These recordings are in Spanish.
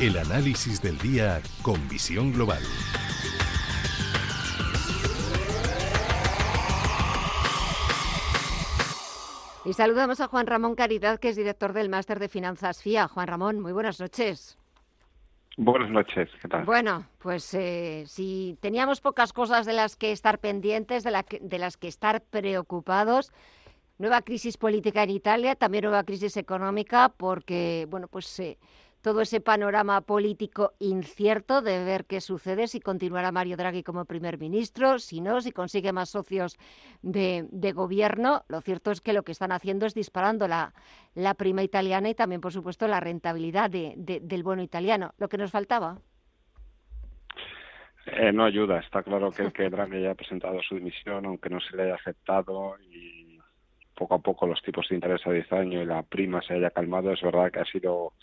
El análisis del día con visión global. Y saludamos a Juan Ramón Caridad, que es director del Máster de Finanzas FIA. Juan Ramón, muy buenas noches. Buenas noches, ¿qué tal? Bueno, pues eh, si teníamos pocas cosas de las que estar pendientes, de, de las que estar preocupados, nueva crisis política en Italia, también nueva crisis económica, porque, bueno, pues eh, todo ese panorama político incierto de ver qué sucede, si continuará Mario Draghi como primer ministro, si no, si consigue más socios de, gobierno. Lo cierto es que lo que están haciendo es disparando la, la prima italiana y también, por supuesto, la rentabilidad del bono italiano. Lo que nos faltaba. Eh, no ayuda. Está claro que, que Draghi ya ha presentado su dimisión, aunque no se le haya aceptado y poco a poco los tipos de interés a 10 años y la prima se haya calmado. Es verdad que ha sido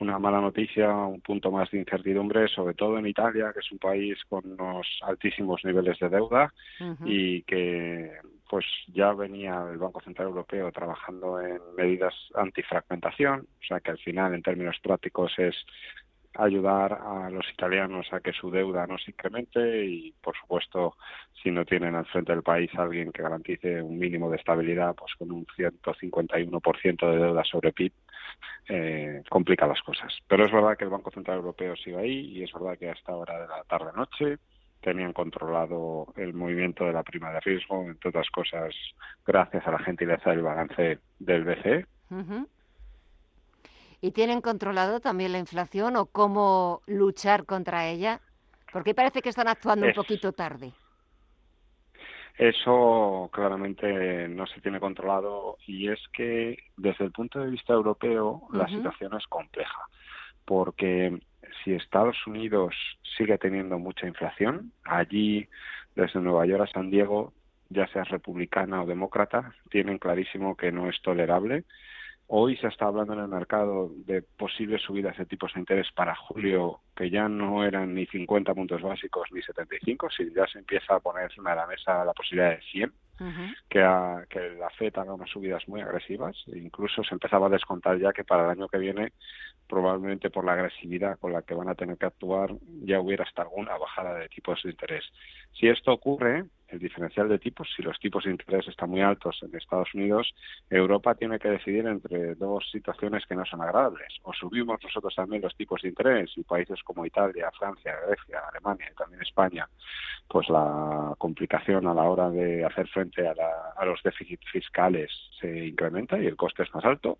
una mala noticia, un punto más de incertidumbre, sobre todo en Italia, que es un país con unos altísimos niveles de deuda y que pues ya venía el Banco Central Europeo trabajando en medidas antifragmentación, o sea que al final en términos prácticos es ayudar a los italianos a que su deuda no se incremente y, por supuesto, si no tienen al frente del país alguien que garantice un mínimo de estabilidad, pues con un 151% de deuda sobre PIB, eh, complica las cosas. Pero es verdad que el Banco Central Europeo sigue ahí y es verdad que hasta hora de la tarde-noche tenían controlado el movimiento de la prima de riesgo, entre otras cosas, gracias a la gentileza del balance del BCE. ¿Y tienen controlado también la inflación o cómo luchar contra ella? Porque parece que están actuando un poquito tarde. Eso claramente no se tiene controlado y es que desde el punto de vista europeo la situación es compleja porque si Estados Unidos sigue teniendo mucha inflación, allí desde Nueva York a San Diego, ya sea republicana o demócrata, tienen clarísimo que no es tolerable Hoy se está hablando en el mercado de posibles subidas de tipos de interés para julio, que ya no eran ni 50 puntos básicos ni 75, si ya se empieza a poner encima de la mesa la posibilidad de 100, que, que la FED haga unas subidas muy agresivas. E incluso se empezaba a descontar ya que para el año que viene, probablemente por la agresividad con la que van a tener que actuar, ya hubiera hasta alguna bajada de tipos de interés. Si esto ocurre, el diferencial de tipos, si los tipos de interés están muy altos en Estados Unidos, Europa tiene que decidir entre dos situaciones que no son agradables. O subimos nosotros también los tipos de interés y países como Italia, Francia, Grecia, Alemania y también España, pues la complicación a la hora de hacer frente a, a los déficits fiscales se incrementa y el coste es más alto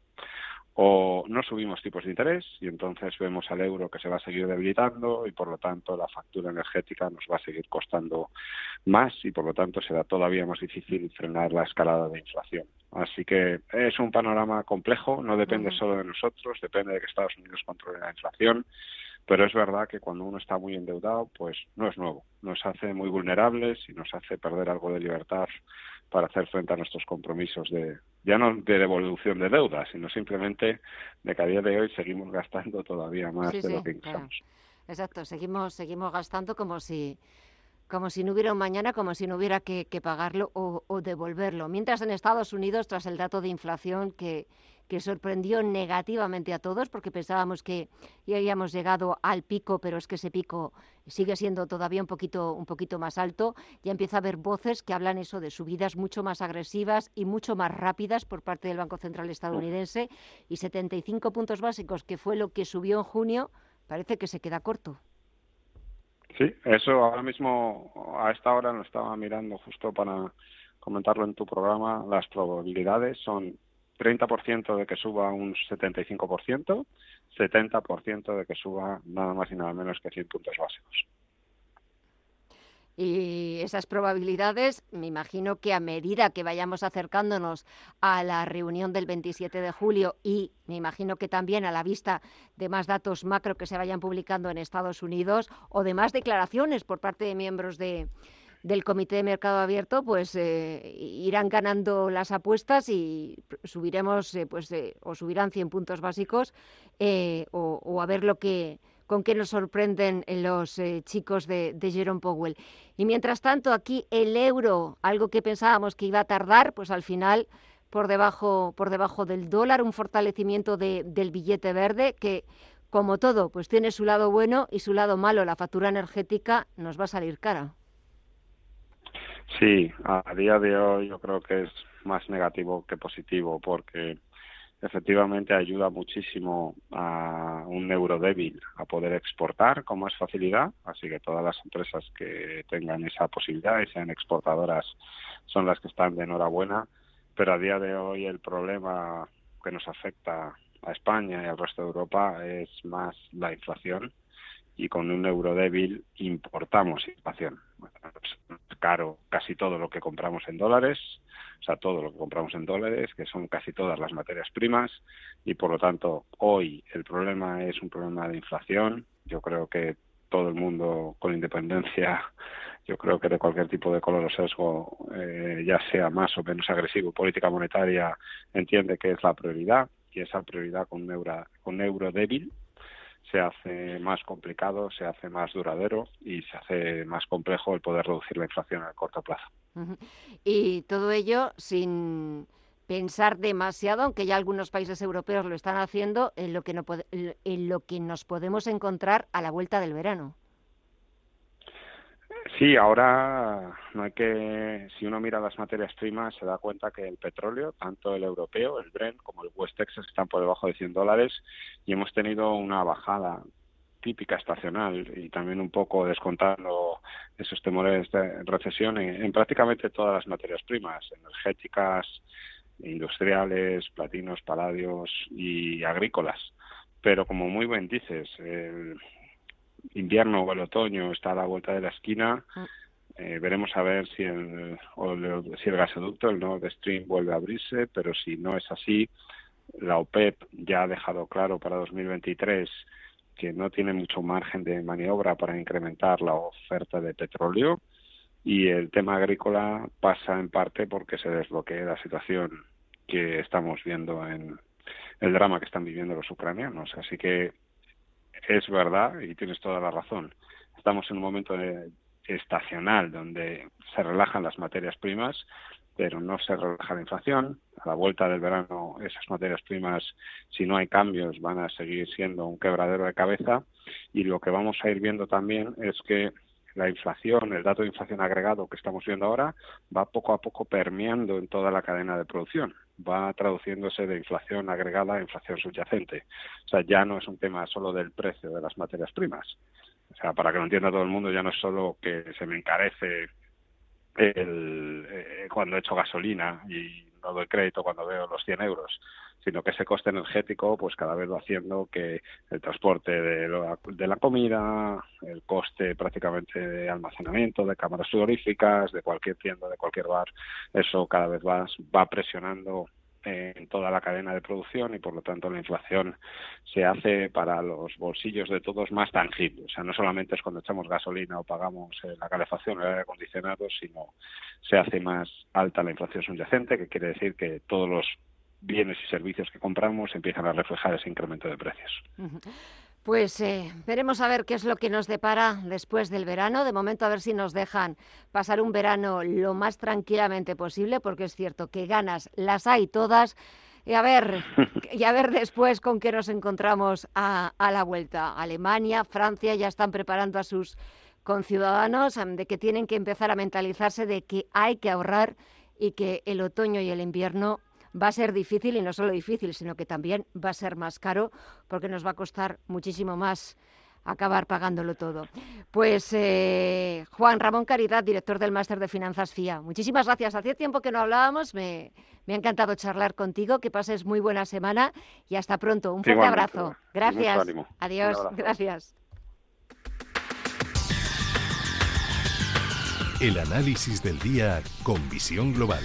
o no subimos tipos de interés y entonces vemos al euro que se va a seguir debilitando y por lo tanto la factura energética nos va a seguir costando más y por lo tanto será todavía más difícil frenar la escalada de inflación. Así que es un panorama complejo, no depende solo de nosotros, depende de que Estados Unidos controle la inflación, pero es verdad que cuando uno está muy endeudado, pues no es nuevo, nos hace muy vulnerables y nos hace perder algo de libertad para hacer frente a nuestros compromisos de, ya no de devolución de deuda, sino simplemente de que a día de hoy seguimos gastando todavía más de lo que ingresamos. Exacto, seguimos, seguimos gastando como si como si no hubiera un mañana, como si no hubiera que, pagarlo o, o, devolverlo. Mientras en Estados Unidos, tras el dato de inflación que, que sorprendió negativamente a todos porque pensábamos que ya habíamos llegado al pico, pero es que ese pico sigue siendo todavía un poquito, un poquito más alto. Ya empieza a haber voces que hablan eso de subidas mucho más agresivas y mucho más rápidas por parte del Banco Central estadounidense y 75 puntos básicos, que fue lo que subió en junio, parece que se queda corto. Sí, eso ahora mismo a esta hora lo estaba mirando justo para comentarlo en tu programa. Las probabilidades son 30% de que suba un 75%, 70% de que suba nada más y nada menos que 100 puntos básicos. Y esas probabilidades, me imagino que a medida que vayamos acercándonos a la reunión del 27 de julio y me imagino que también a la vista de más datos macro que se vayan publicando en Estados Unidos o de más declaraciones por parte de miembros de, del Comité de Mercado Abierto, pues eh, irán ganando las apuestas y subiremos, eh, pues, eh, o subirán 100 puntos básicos o, o, a ver lo que con qué nos sorprenden los chicos de, Jerome Powell. Y mientras tanto, aquí el euro, algo que pensábamos que iba a tardar, pues al final por debajo, por debajo del dólar, un fortalecimiento del billete verde que, como todo, pues tiene su lado bueno y su lado malo. La factura energética nos va a salir cara. Sí, a día de hoy yo creo que es más negativo que positivo porque efectivamente ayuda muchísimo a un euro débil a poder exportar con más facilidad, así que todas las empresas que tengan esa posibilidad y sean exportadoras son las que están de enhorabuena, pero a día de hoy el problema que nos afecta a España y al resto de Europa es más la inflación y con un euro débil importamos inflación. Caro casi todo lo que compramos en dólares, o sea, todo lo que compramos en dólares, que son casi todas las materias primas, y por lo tanto hoy el problema es un problema de inflación. Yo creo que todo el mundo, con independencia, yo creo que de cualquier tipo de color o sesgo, eh, ya sea más o menos agresivo, política monetaria, entiende que es la prioridad, y esa prioridad con un euro, con euro débil se hace más complicado, se hace más duradero y se hace más complejo el poder reducir la inflación a corto plazo. Y todo ello sin pensar demasiado, aunque ya algunos países europeos lo están haciendo, en lo que, no en lo que nos podemos encontrar a la vuelta del verano. Sí, ahora no hay que, si uno mira las materias primas, se da cuenta que el petróleo, tanto el europeo, el Brent, como el West Texas, están por debajo de 100 dólares y hemos tenido una bajada típica estacional y también un poco descontando esos temores de recesión en, prácticamente todas las materias primas, energéticas, industriales, platinos, paladios y agrícolas. Pero como muy bien dices, el, invierno o el otoño está a la vuelta de la esquina. Ah. Eh, veremos a ver si el, si el gasoducto, el Nord Stream, vuelve a abrirse, pero si no es así, la OPEP ya ha dejado claro para 2023 que no tiene mucho margen de maniobra para incrementar la oferta de petróleo y el tema agrícola pasa en parte porque se desbloquee la situación que estamos viendo en el drama que están viviendo los ucranianos. Así que es verdad y tienes toda la razón. Estamos en un momento estacional donde se relajan las materias primas, pero no se relaja la inflación. A la vuelta del verano, esas materias primas, si no hay cambios, van a seguir siendo un quebradero de cabeza. Y lo que vamos a ir viendo también es que la inflación, el dato de inflación agregado que estamos viendo ahora, va poco a poco permeando en toda la cadena de producción va traduciéndose de inflación agregada a inflación subyacente. O sea, ya no es un tema solo del precio de las materias primas. O sea, para que lo entienda todo el mundo, ya no es solo que se me encarece el, eh, cuando echo gasolina y no doy crédito cuando veo los 100 euros, sino que ese coste energético pues cada vez va haciendo que el transporte de, de la comida, el coste prácticamente de almacenamiento, de cámaras frigoríficas, de cualquier tienda, de cualquier bar, eso cada vez va, va presionando en toda la cadena de producción y por lo tanto la inflación se hace para los bolsillos de todos más tangible. O sea, no solamente es cuando echamos gasolina o pagamos eh, la calefacción o el aire acondicionado, sino se hace más alta la inflación subyacente, que quiere decir que todos los bienes y servicios que compramos empiezan a reflejar ese incremento de precios. Pues eh, veremos a ver qué es lo que nos depara después del verano. De momento a ver si nos dejan pasar un verano lo más tranquilamente posible, porque es cierto que ganas las hay todas. Y a ver, y a ver después con qué nos encontramos a, a la vuelta. Alemania, Francia ya están preparando a sus conciudadanos de que tienen que empezar a mentalizarse de que hay que ahorrar y que el otoño y el invierno va a ser difícil y no solo difícil, sino que también va a ser más caro porque nos va a costar muchísimo más acabar pagándolo todo. Pues eh, Juan Ramón Caridad, director del Máster de Finanzas FIA. Muchísimas gracias. Hacía tiempo que no hablábamos, me, me, ha encantado charlar contigo, que pases muy buena semana y hasta pronto. Un fuerte abrazo. Gracias. Adiós. Gracias. El análisis del día con visión global.